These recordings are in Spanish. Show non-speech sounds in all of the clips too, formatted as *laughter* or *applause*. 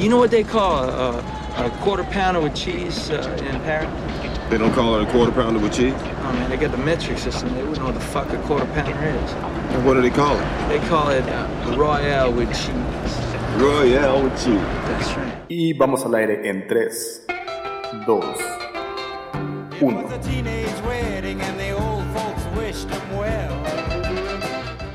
you know what they call a, a quarter pounder with cheese uh, in Paris? They don't call it a quarter pounder with cheese? Oh man, they got the metric system. They wouldn't know what the fuck a quarter pounder is. And what do they call it? They call it uh, Royale with cheese. Royale with cheese. That's right. Y vamos al aire en 3, 2, 1.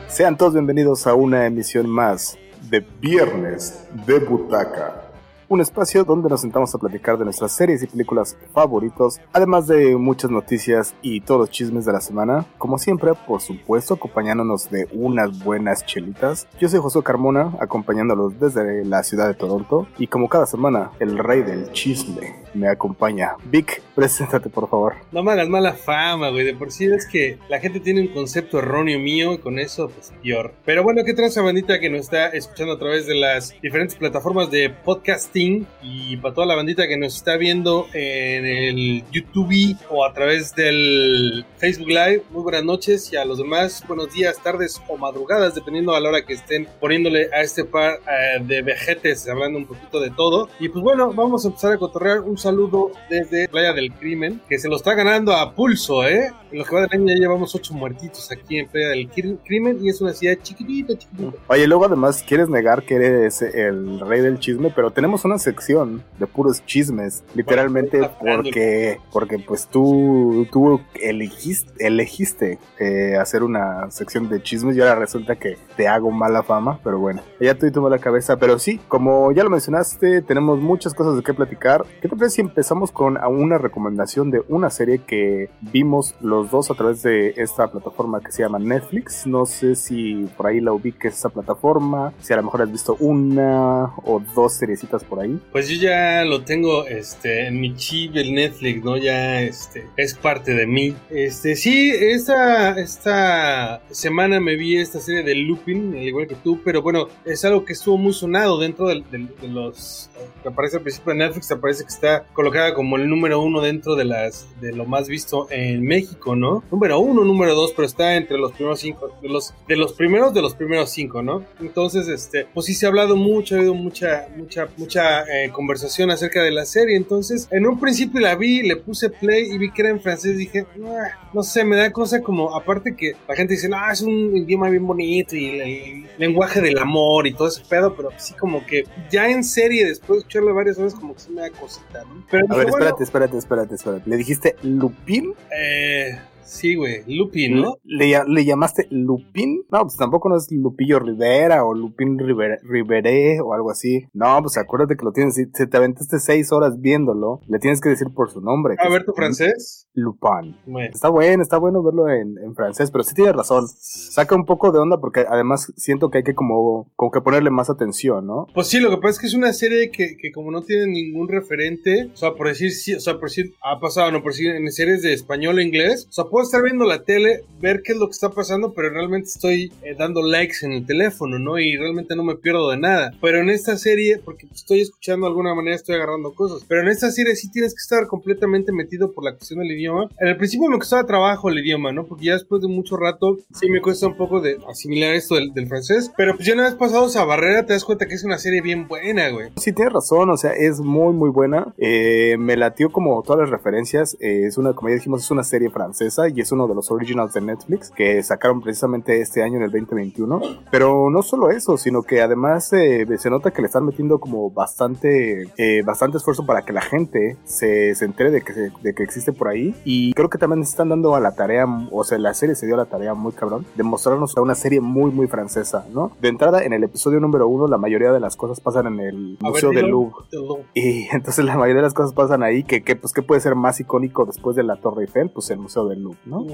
Sean todos bienvenidos a una emisión más de Viernes de Butaca. Un espacio donde nos sentamos a platicar de nuestras series y películas favoritos, además de muchas noticias y todos los chismes de la semana. Como siempre, por supuesto, acompañándonos de unas buenas chelitas. Yo soy Josué Carmona, acompañándolos desde la ciudad de Toronto. Y como cada semana, el rey del chisme me acompaña. Vic, preséntate por favor. No me hagas mala fama, güey. De por sí es que la gente tiene un concepto erróneo mío y con eso, pues peor. Pero bueno, ¿qué traza bandita que nos está escuchando a través de las diferentes plataformas de podcasting? Y para toda la bandita que nos está viendo en el YouTube o a través del Facebook Live, muy buenas noches. Y a los demás, buenos días, tardes o madrugadas, dependiendo a la hora que estén poniéndole a este par eh, de vejetes, hablando un poquito de todo. Y pues bueno, vamos a empezar a cotorrear un saludo desde Playa del Crimen, que se lo está ganando a pulso, ¿eh? En lo que va del año ya llevamos ocho muertitos aquí en Playa del Crimen y es una ciudad chiquitita, chiquitita. Oye, luego además quieres negar que eres el rey del chisme, pero tenemos una sección de puros chismes, literalmente Bueno, porque, porque pues tú, tú elegiste, elegiste eh, hacer una sección de chismes y ahora resulta que te hago mala fama, pero bueno, ya tú y tu mala cabeza, pero sí, como ya lo mencionaste, tenemos muchas cosas de qué platicar. ¿Qué te parece si empezamos con una recomendación de una serie que vimos los dos a través de esta plataforma que se llama Netflix? No sé si por ahí la ubiques esa plataforma, si a lo mejor has visto una o dos seriecitas por ahí. Pues yo ya lo tengo este, en mi chip, el Netflix, ¿no? Ya este, es parte de mí. Este, sí, esta, esta semana me vi esta serie de Lupin, al igual que tú, pero bueno, es algo que estuvo muy sonado dentro del- del- de, los que aparece al principio de Netflix, te parece que está colocada como el número uno dentro de las de lo más visto en México, ¿no? Número uno, número dos, pero está entre los primeros cinco, de los, de los primeros de los primeros cinco, ¿no? Entonces, este, pues sí se ha hablado mucho, ha habido mucha, mucha, mucha eh, conversación acerca de la serie. Entonces, en un principio la vi, le puse play y vi que era en francés. Dije, "Ah", no sé, me da cosa como, aparte que la gente dice, no, es un idioma bien bonito y el, el lenguaje del amor y todo ese pedo, pero sí como que ya en serie, después de escucharla varias veces, como que sí me da cosita, ¿no? Pero A dije, ver, bueno, espérate, espérate, espérate, espérate. ¿Le dijiste Lupin? eh, sí, güey, Lupin, ¿no? ¿Le, le llamaste Lupin? No, pues tampoco no es Lupillo Rivera o Lupin River- Riveré o algo así. No, pues acuérdate que lo tienes, si te aventaste seis horas viéndolo, le tienes que decir por su nombre. A ver tu francés. Lupin. Bueno. Está bueno, está bueno verlo en, en francés, pero sí tienes razón. Saca un poco de onda porque además siento que hay que como, como que ponerle más atención, ¿no? Pues sí, lo que pasa es que es una serie que, que como no tiene ningún referente, o sea, por decir, sí, o sea, por decir, ha pasado, no, por decir, en series de español o inglés, o sea, puedo estar viendo la tele, ver qué es lo que está pasando, pero realmente estoy eh, dando likes en el teléfono, ¿no? Y realmente no me pierdo de nada. Pero en esta serie, porque estoy escuchando de alguna manera, estoy agarrando cosas, pero en esta serie sí tienes que estar completamente metido por la cuestión del idioma. En el principio me costaba trabajo el idioma, ¿no? Porque ya después de mucho rato, sí me cuesta un poco de asimilar esto del, francés, pero pues ya una vez pasado esa barrera, te das cuenta que es una serie bien buena, güey. Sí, tienes razón, o sea, es muy, muy buena. Eh, me latió como todas las referencias. Eh, es una, como ya dijimos, es una serie francesa y es uno de los originals de Netflix que sacaron precisamente este año en el 2021. Pero no solo eso, sino que además eh, se nota que le están metiendo como bastante, eh, bastante esfuerzo para que la gente se, se entere de que, se- de que existe por ahí. Y creo que también están dando a la tarea, o sea, la serie se dio a la tarea muy cabrón, de mostrarnos una serie muy, muy francesa, ¿no? De entrada, en el episodio número uno, la mayoría de las cosas pasan en el A ver, Museo del dilo. Louvre. Y *laughs* entonces la mayoría de las cosas pasan ahí, que, que, pues, ¿qué puede ser más icónico después de la Torre Eiffel? Pues el Museo del Louvre, ¿no?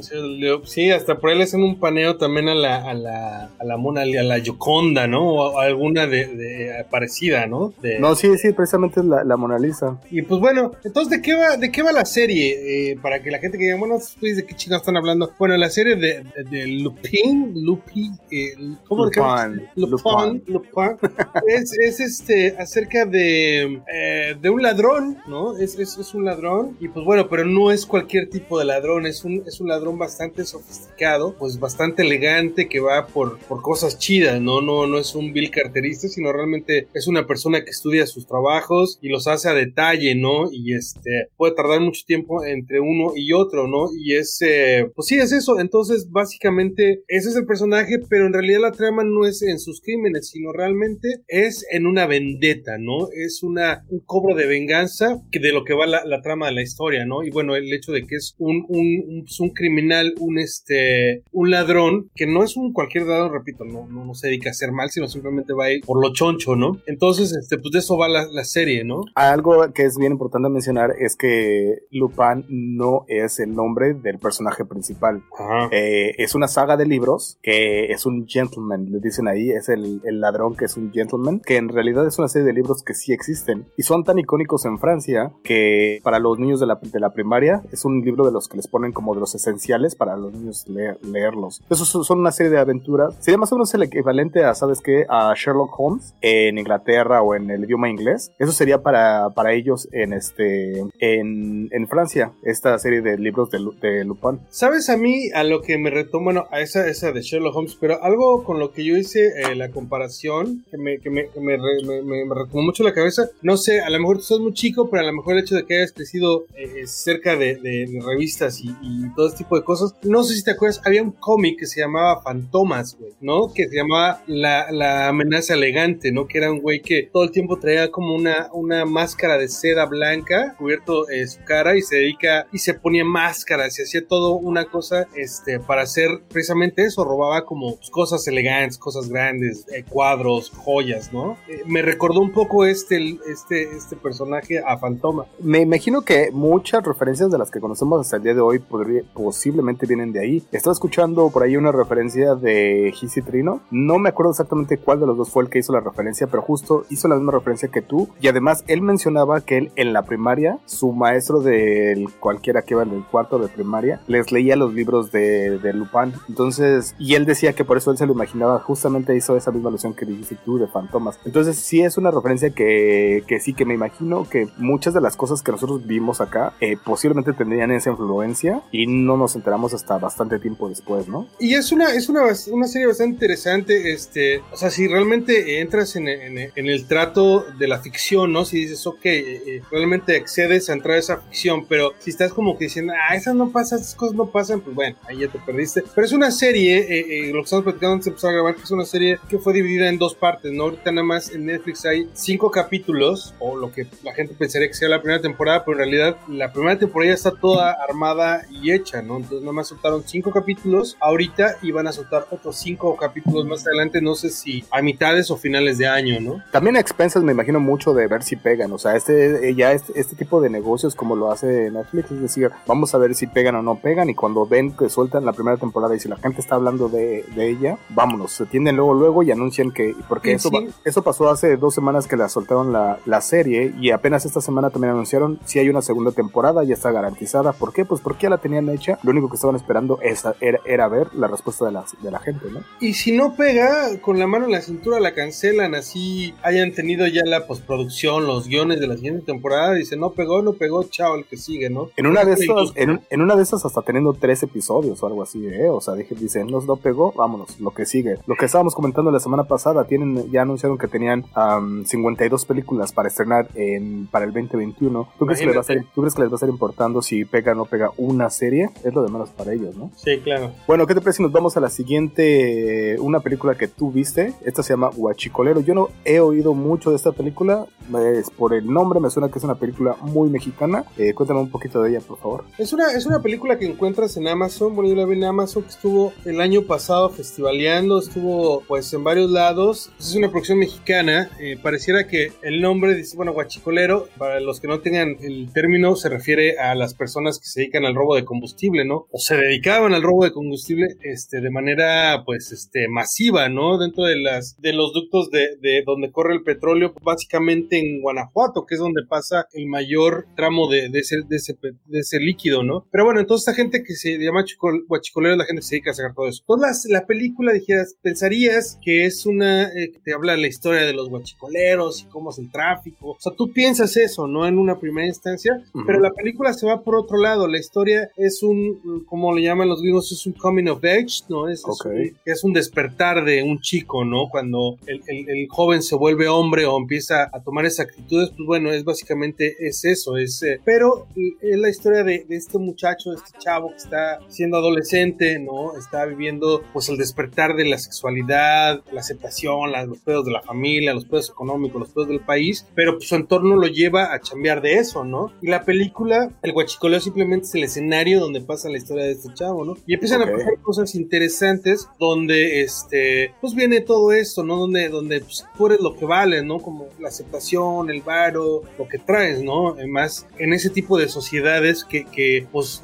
Sí, hasta por ahí le hacen un paneo también a la, a la, a la Mona, a la Yoconda, ¿no? O a alguna de, de- parecida, ¿no? De- No, sí, sí, precisamente es la, la Mona Lisa. Y pues bueno, entonces, ¿de qué va, de qué va la serie? Eh, para que la gente que diga, bueno, ustedes de qué chingados están hablando. Bueno, la serie de, de, de Lupin, Lupi, eh, ¿cómo va? Lupin, Lupin, Lupin, es, es este, acerca de, eh, de un ladrón, ¿no? Es, es, es un ladrón, y pues bueno, pero no es cualquier tipo de ladrón, es un, es un ladrón bastante sofisticado, pues bastante elegante, que va por, por cosas chidas, ¿no? ¿no? No es un vil carterista, sino realmente es una persona que estudia sus trabajos y los hace a detalle, ¿no? Y este puede tardar mucho tiempo entre uno y otro, ¿no? Y es, eh, pues sí, es eso. Entonces, básicamente, ese es el personaje, pero en realidad la trama no es en sus crímenes, sino realmente es en una vendetta, ¿no? Es una, un cobro de venganza que de lo que va la, trama de la historia, ¿no? Y bueno, el hecho de que es un, un, un, un criminal, un este, un ladrón, que no es un cualquier ladrón, repito, no, no, no se dedica a hacer mal, sino simplemente va a ir por lo choncho, ¿no? Entonces, este, pues de eso va la, la serie, ¿no? Algo que es bien importante mencionar es que Lupin no es el nombre del personaje principal. Eh, es una saga de libros que es un gentleman, le dicen ahí, es el, el ladrón que es un gentleman, que en realidad es una serie de libros que sí existen y son tan icónicos en Francia que para los niños de la, de la primaria es un libro de los que les ponen como de los esenciales para los niños leer- leerlos. Esos son- una serie de aventuras. Sería más o menos el equivalente a, ¿sabes qué? A Sherlock Holmes en Inglaterra o en el idioma inglés. Eso sería para, para ellos en este en, en Francia, esta serie de libros de, Lu- de Lupin. ¿Sabes a mí a lo que me retomo? Bueno, a esa, esa de Sherlock Holmes, pero algo con lo que yo hice eh, la comparación que me, que me, me, re- me- me- me retomó mucho la cabeza. No sé, a lo mejor tú sos muy chico, pero a lo mejor el hecho de que hayas crecido eh, cerca de, revistas y todo este tipo de cosas. No sé si te acuerdas, había un cómic que se llamaba Fantomas, güey, ¿no? Que se llamaba La, la amenaza elegante, ¿no? Que era un güey que todo el tiempo traía como una, una máscara de seda blanca cubierto eh, su cara y se dedica y se ponía máscaras y hacía todo una cosa este para hacer precisamente eso robaba como pues, cosas elegantes cosas grandes eh, cuadros joyas no Eh, me recordó un poco este este este personaje a Fantoma Me imagino que muchas referencias de las que conocemos hasta el día de hoy podría- posiblemente vienen de ahí. Estaba escuchando por ahí una referencia de Gisi Trino. No me acuerdo exactamente cuál de los dos fue el que hizo la referencia, pero justo hizo la misma referencia que tú. Y además él mencionaba que él en la primaria, su maestro del cualquiera que iba en el cuarto de primaria, les leía los libros de, de. Entonces, y él decía que por eso él se lo imaginaba. Justamente hizo esa misma alusión que dijiste tú de fantomas. Entonces, sí es una referencia que, que sí que me imagino que muchas de las cosas que nosotros vimos acá eh, posiblemente tendrían esa influencia y no nos enteramos hasta bastante tiempo después, ¿no? y es una es una, una serie bastante interesante este o sea si realmente entras en, en- en el trato de la ficción no si dices ok eh, eh, realmente accedes a entrar a esa ficción pero si estás como que diciendo ah esas no pasan esas cosas no pasan pues bueno ahí ya te perdiste. Pero es una serie eh, eh, lo que estamos platicando antes de empezar a grabar que es una serie que fue dividida en dos partes no ahorita nada más en Netflix hay cinco capítulos o lo que la gente pensaría que sea la primera temporada pero en realidad la primera temporada ya está toda armada y hecha no entonces nada más soltaron cinco capítulos ahorita y van a soltar otros cinco capítulos más adelante no sé si a mitades o finales de año no También a expensas me imagino mucho de ver si pegan, o sea, este eh, ya este, este tipo de negocios como lo hace Netflix, es decir, vamos a ver si pegan o no pegan y cuando ven que sueltan la primera temporada y si la gente está hablando de, de ella, vámonos, se tienden luego luego y anuncian que, porque Sí, eso, sí. eso pasó hace dos semanas que la soltaron la, la serie y apenas esta semana también anunciaron si hay una segunda temporada, ya está garantizada, ¿por qué? Pues porque ya la tenían hecha, lo único que estaban esperando esa, era, era ver la respuesta de la, de la gente, ¿no? Y si no pega, con la mano en la cintura la cancelan, así hayan tenido ya la postproducción, los guiones de la siguiente temporada, dice no pegó, no pegó, chao, el que sigue, ¿no? En una de esas, en, un- en una de esas hasta teniendo tres episodios o algo así, ¿eh? O sea, dije, dicen, no, no pegó, vámonos, lo que sigue. Lo que estábamos comentando la semana pasada, tienen, ya anunciaron que tenían am, 52 películas para estrenar en, para el 2021. ¿Tú crees, que les va a ser. ¿Tú crees que les va a estar importando si pega o no pega una serie? Es lo de menos para ellos, ¿no? Sí, claro. Bueno, ¿qué te parece si nos vamos a la siguiente, eh, una película que tú viste? Esta se llama Huachicolero. Yo no he oído mucho de esta película, es por el nombre me suena que es una película muy mexicana. Eh, cuéntame un poquito de ella, por favor. Es una, es una película que encuentras en Amazon, bueno, yo la vi en Amazon, que estuvo el año pasado festivaleando, estuvo pues en varios lados. Es una producción mexicana, eh, pareciera que el nombre dice, bueno, guachicolero, para los que no tengan el término, se refiere a las personas que se dedican al robo de combustible, ¿no? O se dedicaban al robo de combustible, este, de manera, pues, este, masiva, ¿no? Dentro de las, de los ductos de, de donde corre el petróleo, básicamente en Guanajuato, que es donde pasa el mayor tramo de, de ese, de, ese, de ese líquido, ¿no? Pero bueno, entonces esta gente que se llama chicol- guachicolero es la gente que se dedica a sacar todo eso. Entonces la película, dijeras, pensarías que es una, eh, que te habla de la historia de los guachicoleros y cómo es el tráfico. O sea, tú piensas eso, ¿no? En una primera instancia, pero la película se va por otro lado. La historia es es un, como le llaman los gringos, es un coming of age, ¿no? Es, es Ok. un- es, un, despertar de un chico, ¿no? Cuando el, el- el joven se vuelve hombre o empieza a tomar esas actitudes, pues bueno, es básicamente es eso, es, eh, pero es la historia de, de este muchacho, de este chavo que está siendo adolescente, ¿no? Está viviendo pues el despertar de la sexualidad, la aceptación, la- los pedos de la familia, los pedos económicos, los pedos del país, pero pues, su entorno lo lleva a chambear de eso, ¿no? Y la película, el guachicoleo simplemente es el escenario donde pasa la historia de este chavo, ¿no? Y empiezan Ok. a pasar cosas interesantes donde, este, pues viene todo esto, ¿no? Donde, donde pues, tú eres lo que vale, ¿no? Como la aceptación, el varo, lo que traes, ¿no? Además, en ese tipo de sociedades que, que pues,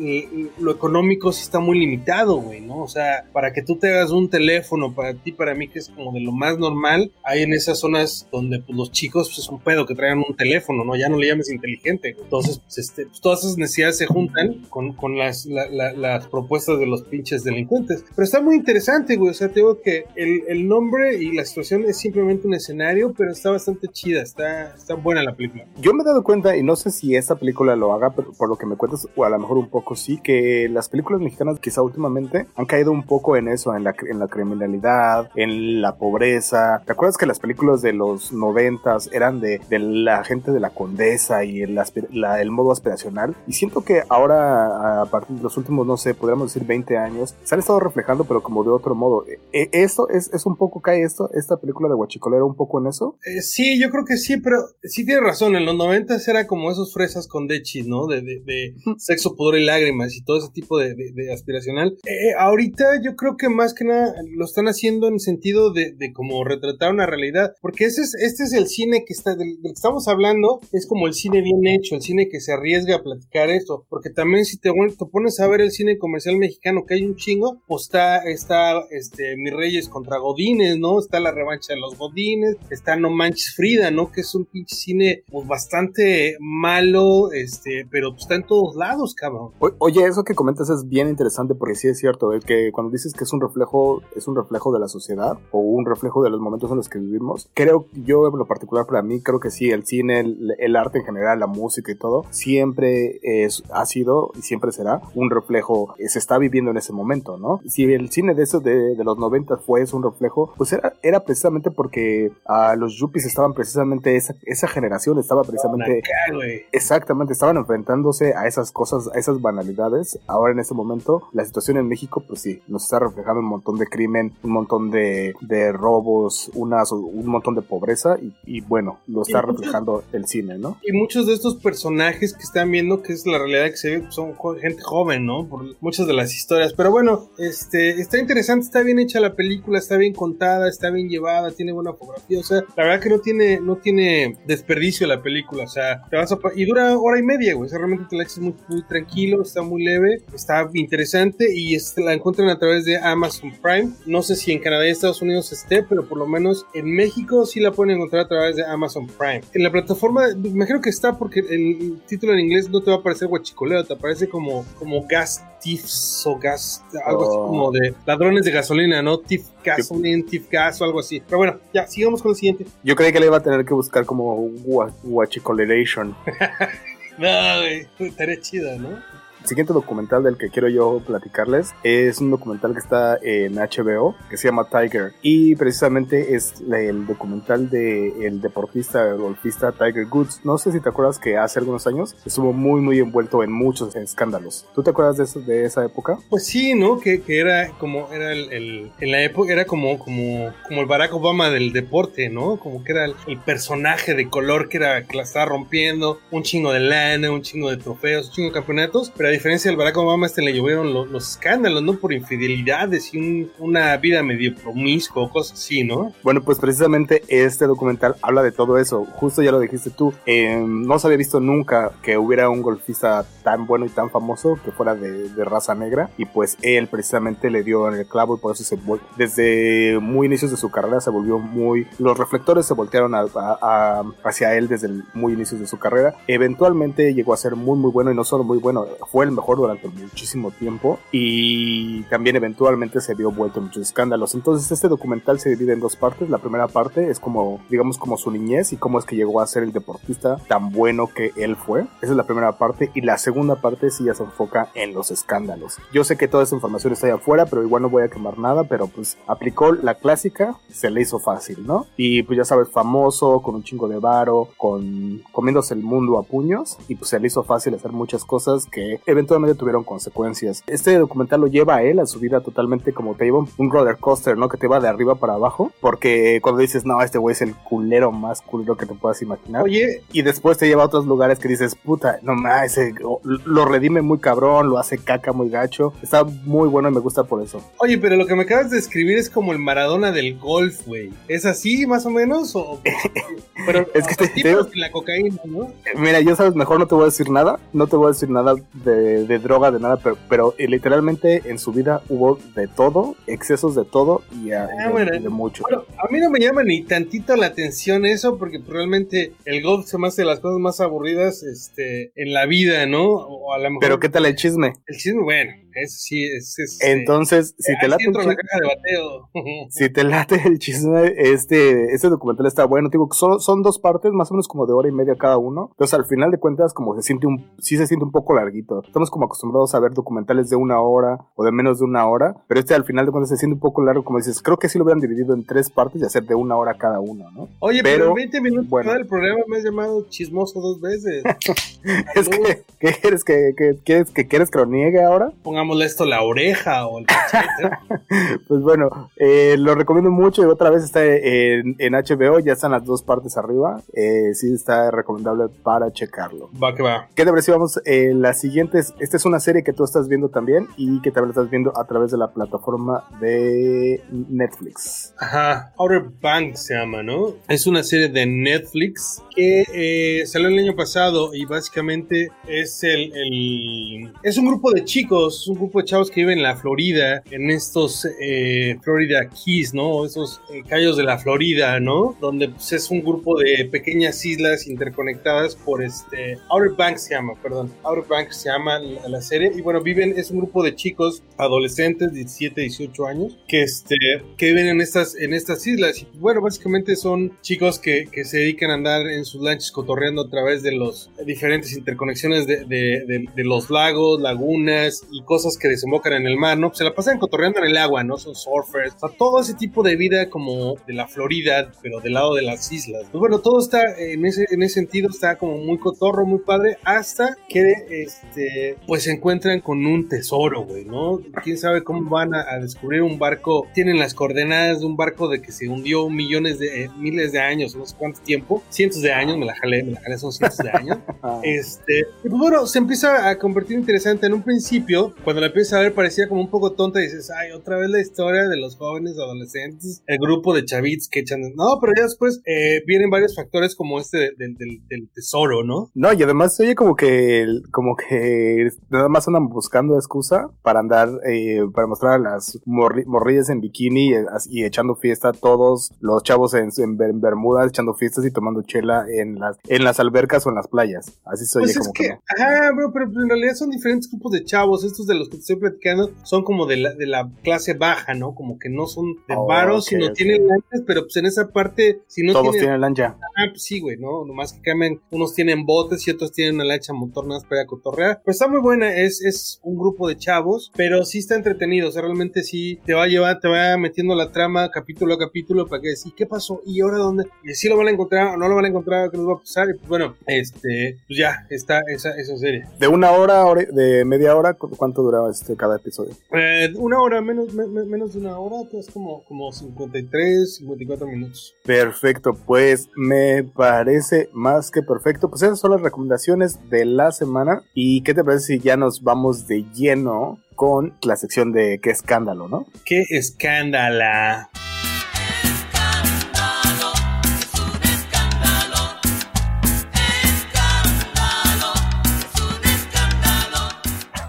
lo económico sí está muy limitado, güey, ¿no? O sea, para que tú te hagas un teléfono, para ti, para mí, que es como de lo más normal, hay en esas zonas donde pues, los chicos, pues es un pedo que traigan un teléfono, ¿no? Ya no le llames inteligente. Entonces, pues, este, pues, todas esas necesidades se juntan con, con las, la- la- las propuestas de los pinches delincuentes. Pero está muy interesante, güey. O sea, te digo que el, el nombre y la situación es simplemente un escenario, pero está bastante chida, está, está buena la película. Yo me he dado cuenta, y no sé si esta película lo haga, pero por lo que me cuentas, o a lo mejor un poco sí, que las películas mexicanas quizá últimamente han caído un poco en eso, en la, en la criminalidad, en la pobreza. ¿Te acuerdas que las películas de los noventas eran de, de la gente de la condesa y el, la- el modo aspiracional? Y siento que ahora, a partir los últimos, no sé, podríamos decir 20 años, se han estado reflejando, pero como de otro modo. Eh, ¿Esto es, es un poco, cae esto, esta película de Huachicolera un poco en eso? Eh, sí, yo creo que sí, pero sí tiene razón. En los 90 era como esos fresas con Dechi, ¿no? De, de, de sexo, pudor y lágrimas y todo ese tipo de, de- aspiracional. Eh, ahorita yo creo que más que nada lo están haciendo en sentido de, de como retratar una realidad. Porque ese es, este es el cine que está, del, del que estamos hablando, es como el cine bien hecho, el cine que se arriesga a platicar esto. Porque también si te, bueno, te pones a ver el cine comercial mexicano, que hay un chingo, pues está, está este, Mis Reyes contra Godines, ¿no? Está la revancha de los Godines, está No Manches Frida, ¿no? Que es un pinche cine pues, bastante malo, este, pero pues, está en todos lados, cabrón. O- Oye, eso que comentas es bien interesante porque sí es cierto, el que cuando dices que es un reflejo, es un reflejo de la sociedad o un reflejo de los momentos en los que vivimos, creo yo en lo particular para mí, creo que sí, el cine, el, el arte en general, la música y todo, siempre es, ha sido y siempre será un reflejo, eh, se está viviendo en ese momento, ¿no? Si el cine de esos de, de los 90 fue eso, un reflejo, pues era, era precisamente porque a los yuppies estaban precisamente esa, esa generación, estaba precisamente. Exactamente, estaban enfrentándose a esas cosas, a esas banalidades. Ahora en este momento, la situación en México, pues sí, nos está reflejando un montón de crimen, un montón de, de robos, un montón de pobreza y, y bueno, lo está Y muchos- reflejando el cine, ¿no? Y muchos de estos personajes que están viendo, que es la realidad que se ve, son jo- gente joven, ¿no? Por muchas de las historias. Pero bueno, este, está interesante, está bien hecha la película, está bien contada, está bien llevada, tiene buena fotografía. O sea, la verdad que no tiene, no tiene desperdicio la película. O sea, te vas a y dura hora y media, güey. O sea, realmente te la echas muy, tranquilo, está muy leve, está interesante y este, la encuentran a través de Amazon Prime. No sé si en Canadá y Estados Unidos esté, pero por lo menos en México sí la pueden encontrar a través de Amazon Prime. En la plataforma, me imagino que está porque el título en inglés no te va a aparecer guachicoleo, te aparece como, como gas thieves o gas, algo así Oh. como de ladrones de gasolina, ¿no? Thief gasoline, thief gas o algo así. Pero bueno, ya, sigamos con el siguiente. Yo creí que le iba a tener que buscar como gua- guachicoleration. *laughs* No, güey, estaría chida, ¿no? El siguiente documental del que quiero yo platicarles es un documental que está en HBO que se llama Tiger y precisamente es el documental de el deportista golfista Tiger Woods. No sé si te acuerdas que hace algunos años estuvo muy muy envuelto en muchos escándalos. ¿Tú te acuerdas de eso, de esa época? Pues sí, ¿no? Que, que era como, era el, en la época, era como, como, como el Barack Obama del deporte, ¿no? Como que era el, personaje de color que era, que la estaba rompiendo, un chingo de lana, un chingo de trofeos, un chingo de campeonatos, pero diferencia del Barack Obama, este le llovieron lo- los escándalos, ¿no? Por infidelidades y un- una vida medio promiscuo, cosas así, ¿no? Bueno, pues precisamente este documental habla de todo eso. Justo ya lo dijiste tú. eh, no se había visto nunca que hubiera un golfista tan bueno y tan famoso que fuera de, raza negra. Y pues él precisamente le dio en el clavo y por eso se desde muy inicios de su carrera se volvió muy... Los reflectores se voltearon hacia él desde el muy inicios de su carrera. Eventualmente llegó a ser muy muy bueno y no solo muy bueno, fue el mejor durante muchísimo tiempo y también eventualmente se vio vuelto en muchos escándalos. Entonces este documental se divide en dos partes. La primera parte es como, digamos, como su niñez y cómo es que llegó a ser el deportista tan bueno que él fue. Esa es la primera parte y la segunda parte sí ya se enfoca en los escándalos. Yo sé que toda esa información está ahí afuera, pero igual no voy a quemar nada, pero pues aplicó la clásica, se le hizo fácil, ¿no? Y pues ya sabes, famoso, con un chingo de varo, con comiéndose el mundo a puños y pues se le hizo fácil hacer muchas cosas que eventualmente tuvieron consecuencias. Este documental lo lleva a él a su vida totalmente como te lleva un roller coaster, ¿no? Que te va de arriba para abajo, porque cuando dices, no, este güey es el culero más culero que te puedas imaginar. Oye, Y después te lleva a otros lugares que dices, puta, no más, ese- lo redime muy cabrón, lo hace caca muy gacho. Está muy bueno y me gusta por eso. oye, pero lo que me acabas de describir es como el Maradona del golf, güey. ¿Es así, más o menos? O, *laughs* pero Es que te- tipo te la cocaína, ¿no? Mira, yo sabes, mejor no te voy a decir nada, no te voy a decir nada de, de droga, de nada, pero, pero eh, literalmente en su vida hubo de todo, excesos de todo y, a- y Ah, de, bueno. y de mucho. Bueno, a mí no me llama ni tantito la atención eso, porque realmente el golf se me hace de las cosas más aburridas este, en la vida, ¿no? O a lo mejor. Pero ¿qué tal el chisme? El chisme, bueno, eso sí es. es Entonces, si te late el entro en la chisme, caja de bateo. *laughs* si te late el chisme, este, este documental está bueno. Te Digo, son, son dos partes, más o menos como de hora y media cada uno. Entonces, al final de cuentas, como se siente un, sí se siente un poco larguito. Estamos como acostumbrados a ver documentales de una hora o de menos de una hora, pero este al final de cuentas se siente un poco largo, como dices, creo que sí lo hubieran dividido en tres partes y hacer de una hora cada uno, ¿no? Oye, pero, Pero, en 20 minutos bueno. del programa me has llamado chismoso dos veces. *laughs* Es que, ¿qué quieres que, que, quieres que quieres que lo niegue ahora? Pongámosle esto la oreja o el cachete. *laughs* Pues bueno, eh, lo recomiendo mucho y otra vez está en, en HBO, ya están las dos partes arriba. Eh, sí está recomendable para checarlo. va que va. ¿Qué te parece? Vamos, eh, la siguiente es, esta es una serie que tú estás viendo también y que también estás viendo a través de la plataforma de Netflix. Ajá, Outer Banks se llama, ¿no? Es una serie de Netflix que eh, salió el año pasado y básicamente es el, el- es un grupo de chicos, un grupo de chavos que viven en la Florida, en estos eh, Florida Keys, ¿no? Esos eh, callos de la Florida, ¿no? Donde pues, es un grupo de pequeñas islas interconectadas por este Outer Banks se llama, perdón, Outer Banks se llama la, la serie y bueno viven es un grupo de chicos adolescentes 17, 18 años que este que viven en estas en estas islas y bueno básicamente son chicos que, que se dedican a andar en sus lanchas cotorreando a través de los diferentes interconexiones de, de- de- de los lagos, lagunas y cosas que desembocan en el mar, ¿no? Se la pasan cotorreando en el agua, ¿no? Son surfers, o sea, todo ese tipo de vida como de la Florida, pero del lado de las islas. Pues bueno, todo está en ese, en ese sentido, está como muy cotorro, muy padre, hasta que este, pues se encuentran con un tesoro, güey, ¿no? Quién sabe cómo van a, a descubrir un barco, tienen las coordenadas de un barco de que se hundió millones de, eh, miles de años, no sé cuánto tiempo, cientos de años, me la jalé, me la jalé, son cientos de años. *laughs* Este, y pues bueno, se empieza a convertir interesante. En un principio, cuando la empiezas a ver, parecía como un poco tonta y dices, ay, otra vez la historia de los jóvenes adolescentes, el grupo de chavitos que echan. No, pero ya después eh, vienen varios factores como este de- del, del- del tesoro, ¿no? No, y además oye como que como que nada más andan buscando excusa para andar, eh, para mostrar a las morri- morrillas en bikini y, as- y echando fiesta, todos los chavos en, en, Ber- Bermudas echando fiestas y tomando chela en las, en las albercas o en las playas. Así se oye Pues es como que, que, no. ajá, bro, pero en realidad son diferentes grupos de chavos. Estos de los que te estoy platicando son como de la, de la clase baja, ¿no? Como que no son de Oh, varos, sino tienen lanchas, pero pues en esa parte, si no Todos tienen tienen lancha. Ah, pues sí, güey, ¿no? Nomás que cambian, unos tienen botes y otros tienen una lancha motor nada más para cotorrear. Pero está muy buena, es, es un grupo de chavos, pero sí está entretenido, o sea, realmente sí te va a llevar, te va metiendo la trama capítulo a capítulo para que decir, ¿qué pasó? ¿Y ahora dónde? ¿Y si lo van a encontrar o no lo van a encontrar? ¿Qué les va a pasar? Y pues bueno, este, pues ya, está esa, esa serie. De una hora, de media hora, ¿cu- ¿cuánto duraba este cada episodio? Eh, una hora, menos, me- me- menos de una hora, pues como, como 53, 54 minutos. Perfecto, pues me parece más que perfecto. Pues esas son las recomendaciones de la semana. ¿Y qué te parece si ya nos vamos de lleno con la sección de qué escándalo, no? ¡Qué escándala!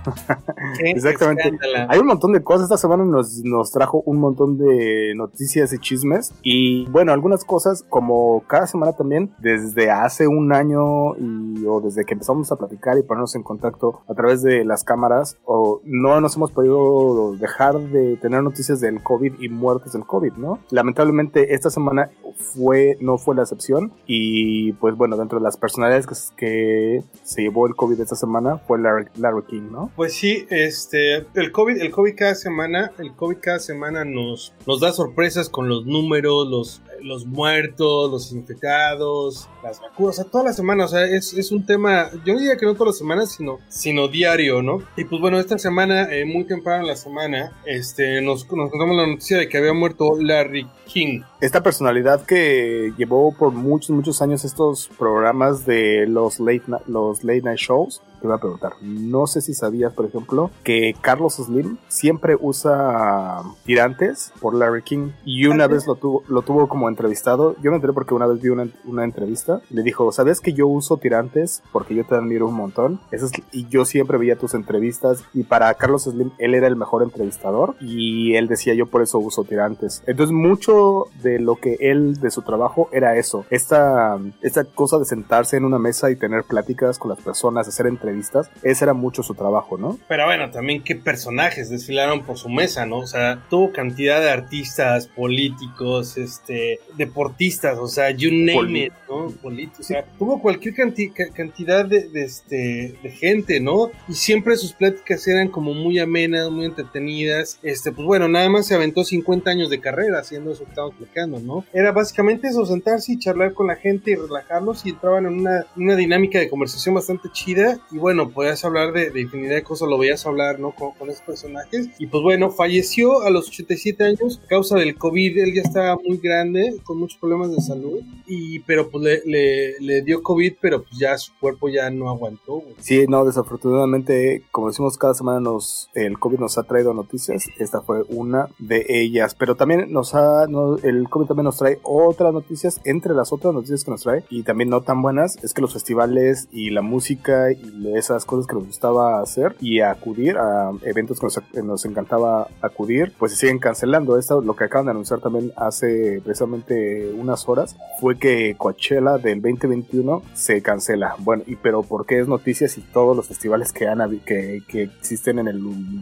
*laughs* Exactamente. escándalo. Hay un montón de cosas. Esta semana nos, nos trajo un montón de noticias y chismes. Y bueno, algunas cosas, como cada semana también, desde hace un año y, o desde que empezamos a platicar y ponernos en contacto a través de las cámaras, o no nos hemos podido dejar de tener noticias del COVID y muertes del COVID, ¿no? Lamentablemente, esta semana fue, no fue la excepción. Y pues bueno, dentro de las personalidades que, que se llevó el COVID esta semana fue Larry, Larry King, ¿no? Pues sí, este, el COVID, el COVID cada semana, el COVID cada semana nos, da sorpresas con los números, los, muertos, los infectados, las vacunas, o sea, toda la semana, o sea, es, un tema, yo diría que no todas las semanas, sino, diario, ¿no? Y pues bueno, esta semana, eh, muy temprano en la semana, este, nos, nos contamos la noticia de que había muerto Larry King. esta personalidad que llevó por muchos, muchos años estos programas de los late, los late night shows, te iba a preguntar, no sé si sabías, por ejemplo, que Carlos Slim siempre usa tirantes por Larry King y una vez lo tuvo, lo tuvo como entrevistado. Yo me enteré porque una vez vi una, una entrevista, le dijo, ¿sabes que yo uso tirantes? Porque yo te admiro un montón. Eso es- y yo siempre veía tus entrevistas y para Carlos Slim él era el mejor entrevistador y él decía yo por eso uso tirantes. Entonces mucho de lo que él, de su trabajo, era eso. Esta, esta cosa de sentarse en una mesa y tener pláticas con las personas, hacer entrevistas, ese era mucho su trabajo, ¿no? Pero bueno, también qué personajes desfilaron por su mesa, ¿no? O sea, tuvo cantidad de artistas, políticos, este, deportistas, o sea, you name Poli- it, ¿no? Políticos, o sea, tuvo cualquier canti- ca- cantidad de, de, este, de gente, ¿no? Y siempre sus pláticas eran como muy amenas, muy entretenidas. Este, pues bueno, nada más se aventó 50 años de carrera haciendo eso que estamos explicando, ¿no? Era básicamente eso, sentarse y charlar con la gente y relajarlos y entraban en una, una dinámica de conversación bastante chida. Y bueno, podías hablar de, de infinidad de cosas, lo veías hablar, ¿no? Con, con esos personajes. Y pues bueno, falleció a los 87 años a causa del COVID. Él ya estaba muy grande, con muchos problemas de salud. Y, pero pues le, le, le dio COVID, pero pues ya su cuerpo ya no aguantó, güey. Sí, no, desafortunadamente, como decimos cada semana, nos, el COVID nos ha traído noticias. Esta fue una de ellas. Pero también nos ha, no, el COVID también nos trae otras noticias. Entre las otras noticias que nos trae, y también no tan buenas, es que los festivales y la música y esas cosas que nos gustaba hacer y acudir a eventos que nos, encantaba acudir, pues se siguen cancelando. Esto, lo que acaban de anunciar también hace precisamente unas horas, fue que Coachella del 2021 se cancela. Bueno, y pero ¿por qué es noticias y todos los festivales que, han, que, que existen en el,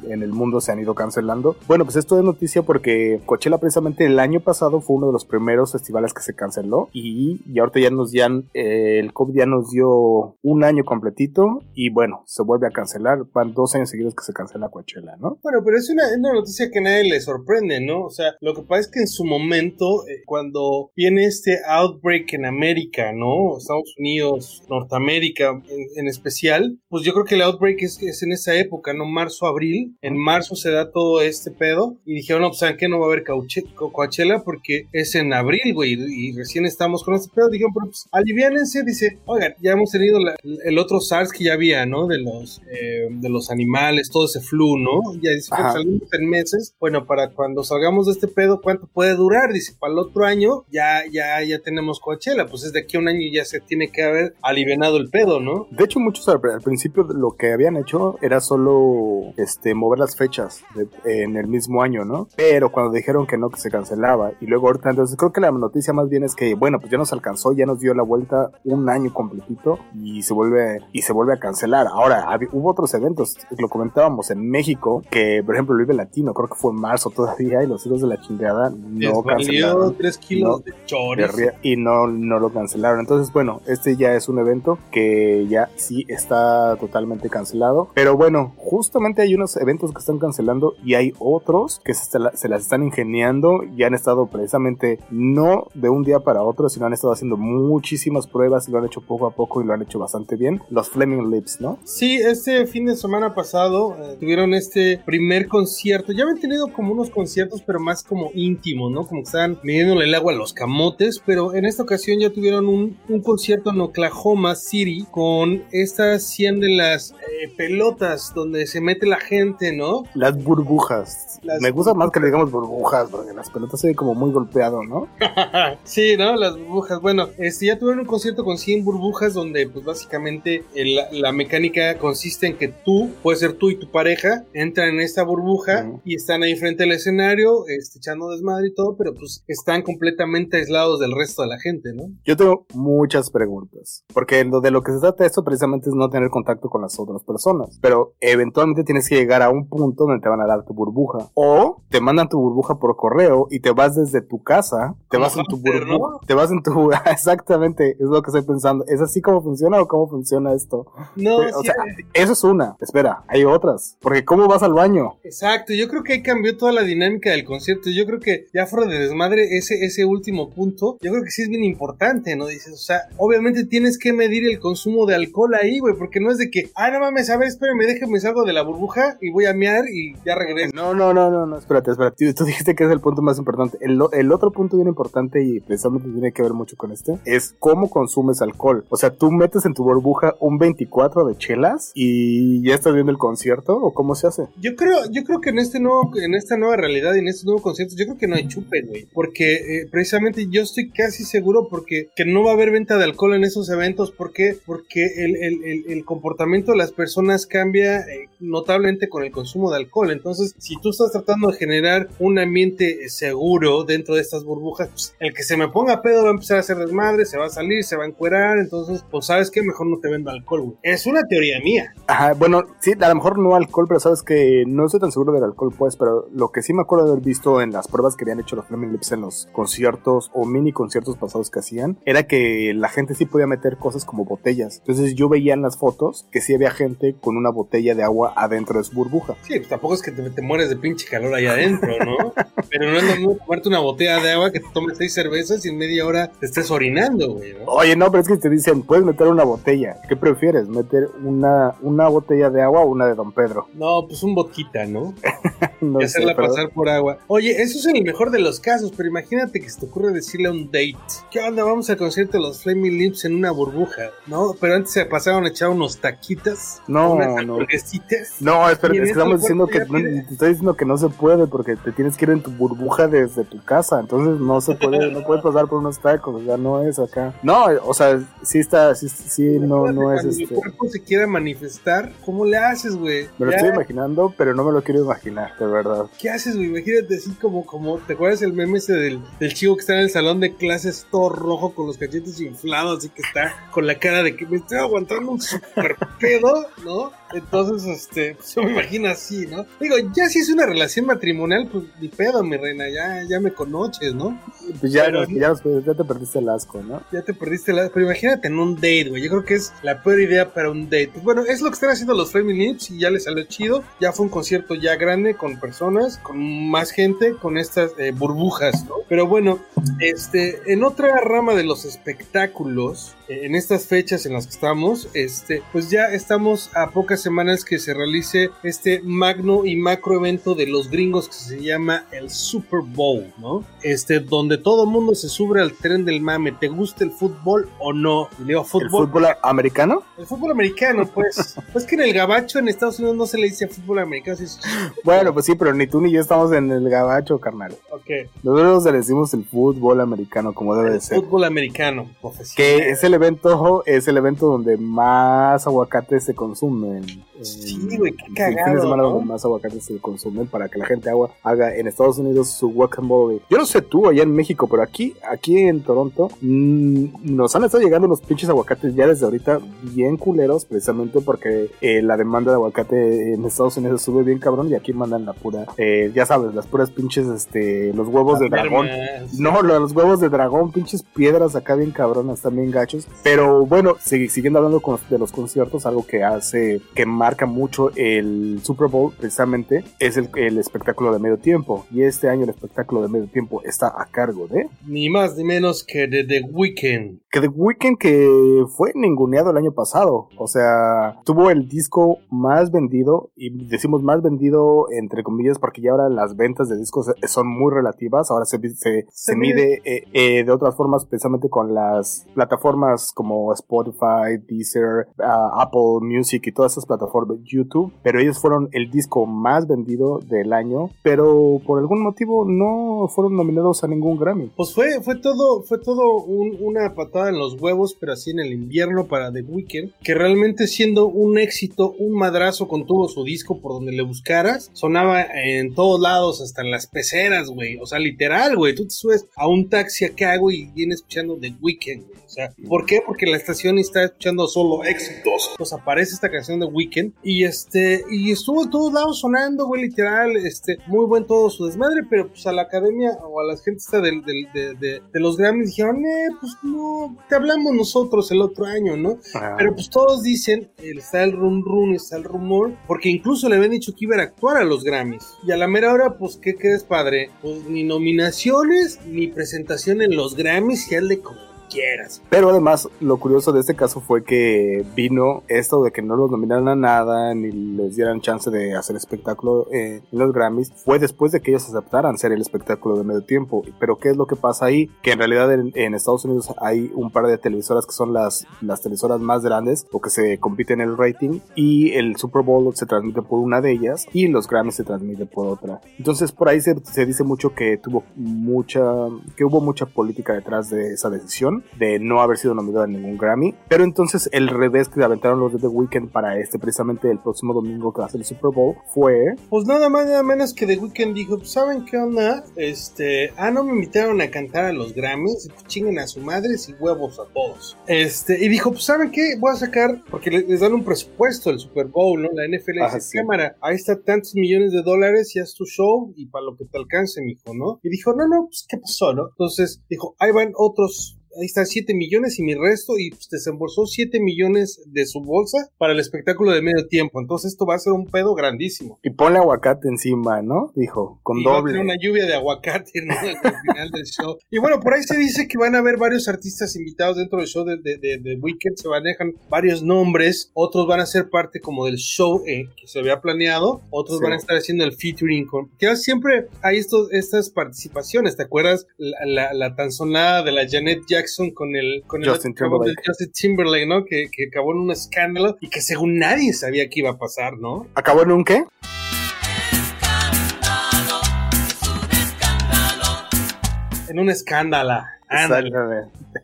en el mundo se han ido cancelando? Bueno, pues esto es noticia porque Coachella precisamente el año pasado fue uno de los primeros festivales que se canceló y, y ahorita ya nos ya, eh, el COVID ya nos dio un año completito y bueno, se vuelve a cancelar. Van dos años seguidos que se cancela Coachella, ¿no? Bueno, pero es una, una noticia que a nadie le sorprende, ¿no? O sea, lo que pasa es que en su momento, eh, cuando viene este outbreak en América, ¿no? Estados Unidos, Norteamérica en, en especial, pues yo creo que el outbreak es, es en esa época, ¿no? Marzo, abril. En marzo se da todo este pedo y dijeron, no, pues ¿saben qué? No va a haber Coachella porque es en abril, güey, y recién estamos con este pedo. Dijeron, pero pues aliviánense, dice, oigan, ya hemos tenido la- el otro SARS que ya había, ¿no? De los, eh, de los animales, todo ese flu, ¿no? Ya dice, pues, salimos en meses. Bueno, para cuando salgamos de este pedo, ¿cuánto puede durar? Dice, para el otro año ya, ya, ya tenemos Coachella. Pues es de aquí a un año ya se tiene que haber alivianado el pedo, ¿no? De hecho, muchos al, al principio lo que habían hecho era solo este, mover las fechas de- en el mismo año, ¿no? Pero cuando dijeron que no, que se cancelaba, y luego ahorita, entonces creo que la noticia más bien es que, bueno, pues ya nos alcanzó, ya nos dio la vuelta un año completito y se vuelve, y se vuelve a cancelar. Ahora, hab- hubo otros eventos, lo comentábamos en México, que por ejemplo el Vive Latino, creo que fue en marzo todavía, y los hijos de la chingada no cancelaron. 3 kilos No. de chorizo. y no, no lo cancelaron. Entonces, bueno, este ya es un evento que ya sí está totalmente cancelado. Pero bueno, justamente hay unos eventos que están cancelando y hay otros que se, se las están ingeniando y han estado precisamente no de un día para otro, sino han estado haciendo muchísimas pruebas y lo han hecho poco a poco y lo han hecho bastante bien. Los Fleming ¿no? Sí, este fin de semana pasado eh, tuvieron este primer concierto. Ya habían tenido como unos conciertos, pero más como íntimos, ¿no? Como que estaban midiéndole el agua a los camotes. Pero en esta ocasión ya tuvieron un, un concierto en Oklahoma City con estas 100 de las eh, pelotas donde se mete la gente, ¿no? Las burbujas. Las Me gusta más que le digamos burbujas, porque las pelotas se ve como muy golpeado, ¿no? *laughs* sí, ¿no? Las burbujas. Bueno, este, ya tuvieron un concierto con 100 burbujas donde, pues básicamente, el- la, la mecánica consiste en que tú, puede ser tú y tu pareja, entran en esta burbuja y están ahí frente al escenario, este, echando desmadre y todo, pero pues están completamente aislados del resto de la gente, ¿no? Yo tengo muchas preguntas, porque lo de lo que se trata esto precisamente es no tener contacto con las otras personas, pero eventualmente tienes que llegar a un punto donde te van a dar tu burbuja, o te mandan tu burbuja por correo y te vas desde tu casa, te vas en tu burbuja, te vas en tu, *laughs* exactamente, es lo que estoy pensando, ¿es así como funciona o cómo funciona esto? No, o sí, sea, eso es una, espera, hay otras, porque ¿cómo vas al baño? Exacto, yo creo que ahí cambió toda la dinámica del concierto. Yo creo que ya fuera de desmadre, ese, ese último punto, yo creo que sí es bien importante, ¿no? Dices, o sea, obviamente tienes que medir el consumo de alcohol ahí, güey, porque no es de que, ah, no mames, a ver, espérame, déjame salgo de la burbuja y voy a mear y ya regreso. No, no, no, no, no, espérate, espérate. Tú, dijiste que es el punto más importante. El, el otro punto bien importante y precisamente tiene que ver mucho con este es cómo consumes alcohol. O sea, tú metes en tu burbuja un 24 de chelas y ya estás viendo el concierto o cómo se hace. Yo creo, yo creo que en este nuevo, en esta nueva realidad y en este nuevo concierto, yo creo que no hay chupe, güey. Porque eh, precisamente yo estoy casi seguro porque que no va a haber venta de alcohol en esos eventos. ¿Por? Porque el, el- el- comportamiento de las personas cambia eh, notablemente con el consumo de alcohol. Entonces, si tú estás tratando de generar un ambiente eh, seguro dentro de estas burbujas, pues, el que se me ponga pedo va a empezar a hacer desmadre, se va a salir, se va a encuerar. Entonces, pues sabes que mejor no te vendo alcohol, güey. Una teoría mía. Ajá, bueno, sí, a lo mejor no alcohol, pero sabes que no estoy tan seguro del alcohol, pues, pero lo que sí me acuerdo de haber visto en las pruebas que habían hecho los Flaming Lips en los conciertos o mini conciertos pasados que hacían, era que la gente sí podía meter cosas como botellas. Entonces yo veía en las fotos que sí había gente con una botella de agua adentro de su burbuja. Sí, pues tampoco es que te, te mueres de pinche calor ahí adentro, ¿no? *laughs* Pero no es lo mismo tomarte una botella de agua que te tomes seis cervezas y en media hora te estés orinando, güey, ¿no? Oye, no, pero es que te dicen, puedes meter una botella. ¿Qué prefieres? ¿Meter una, una botella de agua o una de Don Pedro? No, pues un boquita, ¿no? *laughs* No y sé, hacerla pero- pasar por agua. Oye, eso es en el mejor de los casos, pero imagínate que se te ocurre decirle a un date, ¿qué onda? Vamos al concierto de los Flaming Lips en una burbuja, ¿no? Pero antes se pasaron a echar unos taquitas, No, unas no. No, espera, es que estamos diciendo que ya no- te estoy diciendo que no se puede porque te tienes que ir en tu burbuja desde tu casa, entonces no se puede, no puedes pasar por unos tacos, sea, no es acá. No, o sea, sí está, sí, sí, no, no es este. El cuerpo se quiera manifestar, ¿cómo le haces, güey? Me lo Ya- estoy imaginando, pero no me lo quiero imaginar, de verdad. ¿Qué haces, güey? Imagínate así como, como, ¿te acuerdas el meme ese del, del chico que está en el salón de clases todo rojo con los cachetes inflados y que está con la cara de que me estoy aguantando un super *laughs* pedo, ¿no? Entonces, este, pues yo me imagino así, ¿no? Digo, ya si es una relación matrimonial, pues ni pedo, mi reina, ya, ya me conoces, ¿no? Pues ya, Pero- ya, te perdiste el asco, ¿no? Ya te perdiste la... Pero imagínate en un date, güey. Yo creo que es la peor idea para un date. Pues bueno, es lo que están haciendo los Flaming Lips y ya les salió chido. Ya fue un concierto ya grande con personas, con más gente, con estas eh, burbujas, ¿no? Pero bueno, este, en otra rama de los espectáculos, en estas fechas en las que estamos, este, pues ya estamos a pocas semanas que se realice este magno y macro evento de los gringos que se llama el Super Bowl, ¿no? Este, donde todo mundo se sube al tren del mame. ¿Te gusta el fútbol o no? Leo ¿El fútbol. fútbol americano? El fútbol americano, pues. *laughs* pues que en el gabacho en Estados Unidos no se le dice fútbol americano. se dice- Bueno, pues sí, pero ni tú ni yo estamos en el gabacho, carnal. Ok. Nosotros le decimos el fútbol americano como debe de El ser. fútbol americano, profesional. Que es el evento, es el evento donde más aguacates se consumen. Sí, güey, qué el fin de cagado, semana ¿no? donde más aguacates se consumen para que la gente agua haga en Estados Unidos su guacamole. Yo no sé tú allá en México, pero aquí, aquí en Toronto, mm, nos han estado llegando los pinches aguacates ya desde ahorita bien culeros, precisamente porque eh, la demanda de aguacate en Estados Unidos sube bien cabrón y aquí mandan la pura, eh, ya sabes, las puras pinches, este, los huevos de dragón. No, los huevos de dragón, pinches piedras acá bien cabronas, también gachos. Pero bueno, sig- siguiendo hablando de los conciertos, algo que hace, que marca mucho el Super Bowl precisamente, es el, el espectáculo de medio tiempo. Y este año el espectáculo de medio tiempo está a cargo de... Ni más ni menos que de The Weeknd. Que The Weeknd que fue ninguneado el año pasado. O sea, tuvo el disco más vendido, y decimos más vendido entre comillas porque ya ahora las ventas de discos son muy relativas. Ahora se, se, se mide. mide eh, eh, de otras formas, precisamente con las plataformas plataformas como Spotify, Deezer, ah, Apple Music y todas esas plataformas, YouTube, pero ellos fueron el disco más vendido del año, pero por algún motivo no fueron nominados a ningún Grammy. Pues fue, fue todo, fue todo un- una patada en los huevos, pero así en el invierno para The Weeknd, que realmente siendo un éxito, un madrazo con todo su disco por donde le buscaras, sonaba en todos lados, hasta en las peceras, güey. O sea, literal, güey. Tú te subes a un taxi acá, güey, y vienes escuchando The Weeknd, güey. O sea, ¿por qué? Porque la estación está escuchando solo éxitos. Pues aparece esta canción de Weeknd y este, y estuvo en todos lados sonando, güey, literal, este, muy buen todo su desmadre, pero pues a la academia o a la gente esta del, del- de, de- de los Grammys dijeron, eh, pues no, te hablamos nosotros el otro año, ¿no? Ah, Pero pues todos dicen, eh, está el run run, está el rumor, porque incluso le habían dicho que iba a actuar a los Grammys. Y a la mera hora, pues, ¿qué crees, padre? Pues ni nominaciones, ni presentación en los Grammys, y hazle como quieras. Pero además, lo curioso de este caso fue que vino esto de que no los nominaran a nada, ni les dieran chance de hacer espectáculo eh, en los Grammys, fue después de que ellos aceptaran ser el espectáculo de medio tiempo. Pero ¿qué es lo que pasa ahí? Que en realidad en, Estados Unidos hay un par de televisoras que son las, las televisoras más grandes o que se compiten en el rating y el Super Bowl se transmite por una de ellas y los Grammys se transmiten por otra. Entonces por ahí se, se dice mucho que tuvo mucha, que hubo mucha política detrás de esa decisión de no haber sido nominado a ningún Grammy. Pero entonces el revés que aventaron los de The Weeknd para este precisamente el próximo domingo que va a ser el Super Bowl fue Pues nada más, nada menos que The Weeknd dijo, pues ¿saben qué onda? Este, ah, no me invitaron a cantar a los Grammys, pues chinguen a su madre y huevos a todos. Este, y dijo, pues ¿saben qué? Voy a sacar, porque le- les dan un presupuesto el Super Bowl, ¿no? La NFL Ajá, dice, sí. cámara, ahí está tantos millones de dólares y haz tu show y para lo que te alcance, mijo, ¿no? Y dijo, no, no, pues ¿qué pasó, no? Entonces dijo, ahí van otros ahí están 7 millones y mi resto, y pues desembolsó 7 millones de su bolsa para el espectáculo de medio tiempo. Entonces esto va a ser un pedo grandísimo. y ponle aguacate encima, ¿no? Dijo, con y va a doble. una lluvia de aguacate ¿no? al *laughs* final del show. Y bueno, por ahí se dice que van a haber varios artistas invitados dentro del show de, de, de- de Weekend. Se manejan varios nombres. Otros van a ser parte como del show eh, que se había planeado. Otros Sí. van a estar haciendo el featuring con. Que siempre hay estos, estas participaciones. ¿Te acuerdas? La, la, la tan sonada de la Janet Jackson con el, con el Justin de Timberlake. Justin Timberlake, ¿no? Que, que acabó en un escándalo y que según nadie sabía que iba a pasar, ¿no? ¿Acabó en un qué? En un escándalo.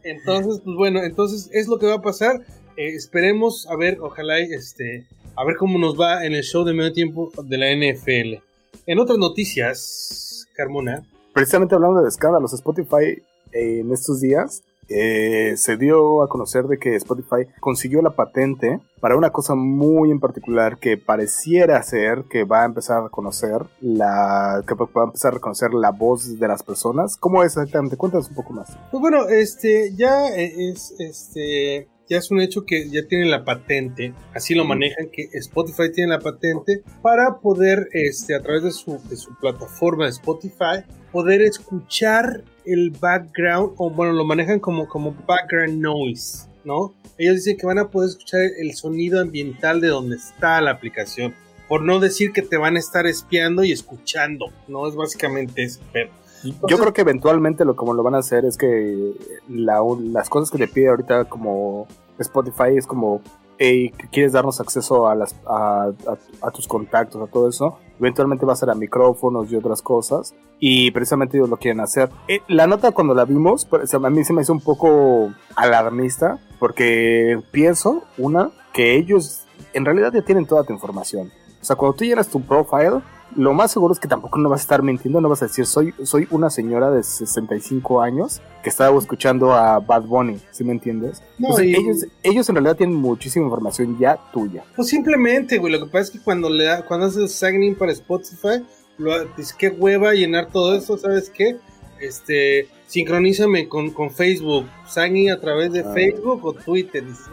Entonces, pues bueno, entonces es lo que va a pasar. Eh, esperemos a ver, ojalá este, a ver cómo nos va en el show de medio tiempo de la NFL. En otras noticias, Carmona, Precisamente hablando de escándalos, Spotify en estos días eh, se dio a conocer de que Spotify consiguió la patente para una cosa muy en particular que pareciera ser que va a empezar a reconocer la que va a empezar a reconocer la voz de las personas. ¿Cómo es exactamente? Cuéntanos un poco más. pues bueno, este, ya es, este, ya es un hecho que ya tienen la patente, así lo manejan, que Spotify tiene la patente para poder, este, a través de su, de su plataforma de Spotify, poder escuchar el background, o bueno, lo manejan como, como background noise, ¿no? Ellos dicen que van a poder escuchar el sonido ambiental de donde está la aplicación. Por no decir que te van a estar espiando y escuchando, ¿no? Es básicamente eso, pero Yo creo que eventualmente lo como lo van a hacer es que la- las cosas que te pide ahorita como Spotify es como hey, que quieres darnos acceso a las a, a- a tus contactos, a todo eso. Eventualmente va a ser a micrófonos y otras cosas. Y precisamente ellos lo quieren hacer. Eh, la nota cuando la vimos, pues, a mí se me hizo un poco alarmista. Porque pienso, una, que ellos en realidad ya tienen toda tu información. O sea, cuando tú llenas tu profile, lo más seguro es que tampoco no vas a estar mintiendo, no vas a decir, soy, soy una señora de 65 años que estaba escuchando a Bad Bunny, ¿sí me entiendes? No, Entonces, y- ellos, ellos en realidad tienen muchísima información ya tuya. Pues simplemente, güey, lo que pasa es que cuando le da, cuando haces sign in para Spotify, lo, dices qué hueva llenar todo esto, ¿sabes qué? Este, sincronízame con, con Facebook, sign in a través de Ah. Facebook o Twitter, dices,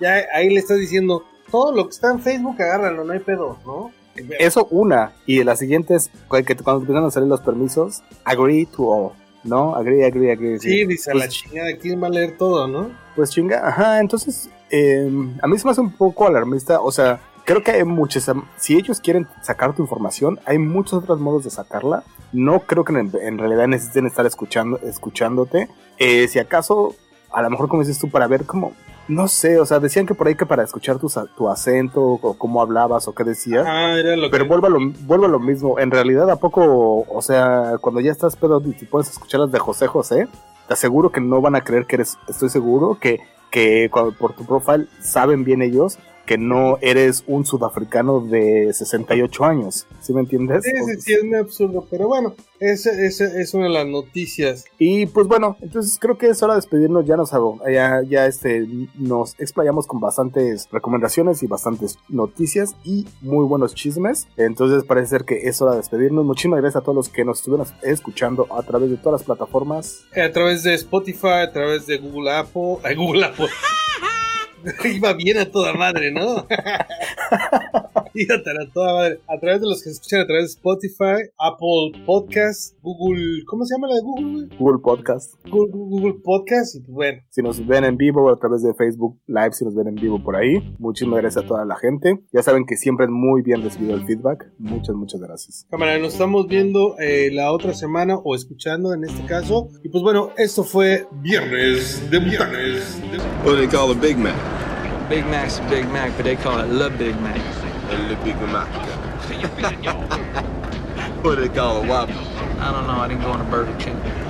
ya ahí le estás diciendo, todo lo que está en Facebook, agárralo, no hay pedo, ¿no? Eso una. Y la siguiente es que cuando empiezan a salir los permisos, agree to all. ¿No? Agree, agree, agree. Sí, dice a la Pues, chingada, ¿quién va a leer todo, no? Pues chinga, ajá, entonces eh, a mí se me hace un poco alarmista, o sea, creo que hay muchos, si ellos quieren sacar tu información, hay muchos otros modos de sacarla, no creo que en, en realidad necesiten estar escuchando, escuchándote, Eh, si acaso a lo mejor como dices tú, para ver cómo, no sé, o sea, decían que por ahí que para escuchar tu, tu acento o cómo hablabas o qué decías. Ah, era lo Pero que... vuelvo a, lo, vuelvo a lo mismo. En realidad, ¿a poco, o sea, cuando ya estás pedo y te puedes escuchar las de José José, te aseguro que no van a creer que eres, estoy seguro que, que cuando- por tu profile saben bien ellos que no eres un sudafricano de 68 años. ¿Sí me entiendes? Sí, sí, sí, es muy absurdo, pero bueno, esa, esa es una de las noticias. Y pues bueno, entonces creo que es hora de despedirnos. Ya nos hago, ya, ya este, nos explayamos con bastantes recomendaciones y bastantes noticias y muy buenos chismes. Entonces parece ser que es hora de despedirnos. Muchísimas gracias a todos los que nos estuvieron escuchando a través de todas las plataformas. A través de Spotify, a través de Google Apple. Ay, Google Apple. *laughs* *laughs* Iba bien a toda madre, ¿no? *laughs* A toda madre. A través de los que se escuchan a través de Spotify, Apple Podcast, Google. ¿Cómo se llama la de Google, güey? Google Podcast. Google, Google Podcast. Y pues bueno, Si nos ven en vivo a través de Facebook Live, si nos ven en vivo por ahí. Muchísimas gracias a toda la gente. Ya saben que siempre es muy bien recibido el feedback. Muchas, muchas gracias. cámara, nos estamos viendo eh, la otra semana o escuchando en este caso. Y pues bueno, esto fue Viernes de Viernes. What do they call a Big Mac? Big Mac's a Big Mac, but they call it Le Big Mac. Big Mac. what do they call a Whopper? I don't know. I didn't go on a Burger King.